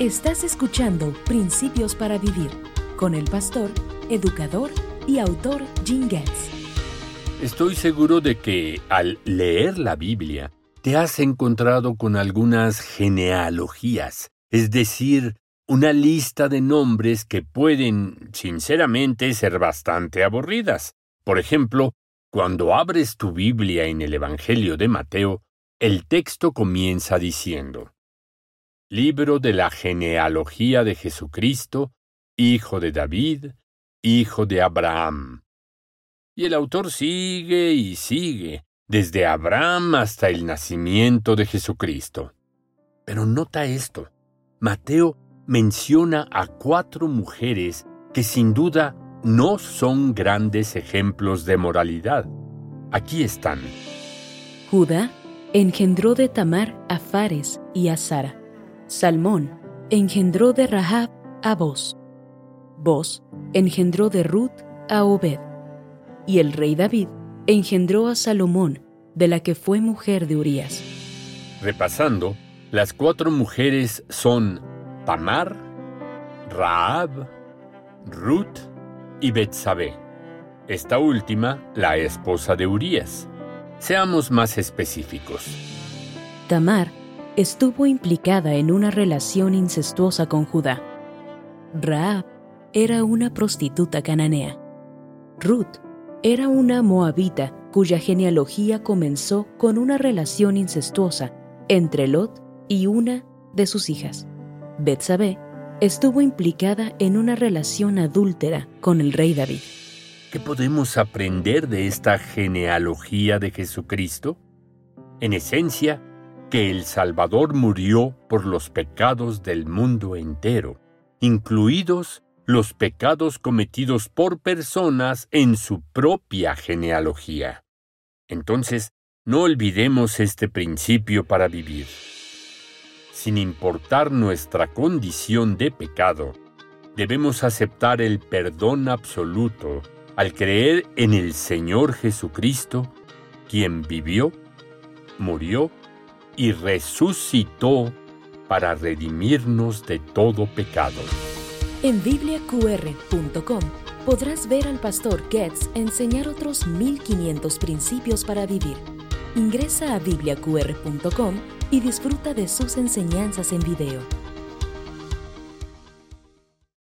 Estás escuchando Principios para Vivir con el pastor, educador y autor Jim Getz. Estoy seguro de que al leer la Biblia te has encontrado con algunas genealogías, es decir, una lista de nombres que pueden, sinceramente, ser bastante aburridas. Por ejemplo, cuando abres tu Biblia en el Evangelio de Mateo, el texto comienza diciendo, Libro de la genealogía de Jesucristo, hijo de David, hijo de Abraham. Y el autor sigue y sigue, desde Abraham hasta el nacimiento de Jesucristo. Pero nota esto, Mateo menciona a cuatro mujeres que sin duda no son grandes ejemplos de moralidad. Aquí están. Judá engendró de Tamar a Fares y a Sara. Salmón engendró de Rahab a Boz. Boz engendró de Ruth a Obed. Y el rey David engendró a Salomón, de la que fue mujer de Urías. Repasando, las cuatro mujeres son Tamar, Rahab, Ruth y Betsabé. Esta última, la esposa de Urías. Seamos más específicos. Tamar estuvo implicada en una relación incestuosa con Judá. Rahab era una prostituta cananea. Ruth era una moabita cuya genealogía comenzó con una relación incestuosa entre Lot y una de sus hijas. Betsabé estuvo implicada en una relación adúltera con el rey David. ¿Qué podemos aprender de esta genealogía de Jesucristo? En esencia, que el Salvador murió por los pecados del mundo entero, incluidos los pecados cometidos por personas en su propia genealogía. Entonces, no olvidemos este principio para vivir sin importar nuestra condición de pecado, debemos aceptar el perdón absoluto al creer en el Señor Jesucristo, quien vivió, murió y resucitó para redimirnos de todo pecado. En bibliaqr.com podrás ver al pastor Getz enseñar otros 1500 principios para vivir. Ingresa a bibliaqr.com y disfruta de sus enseñanzas en video.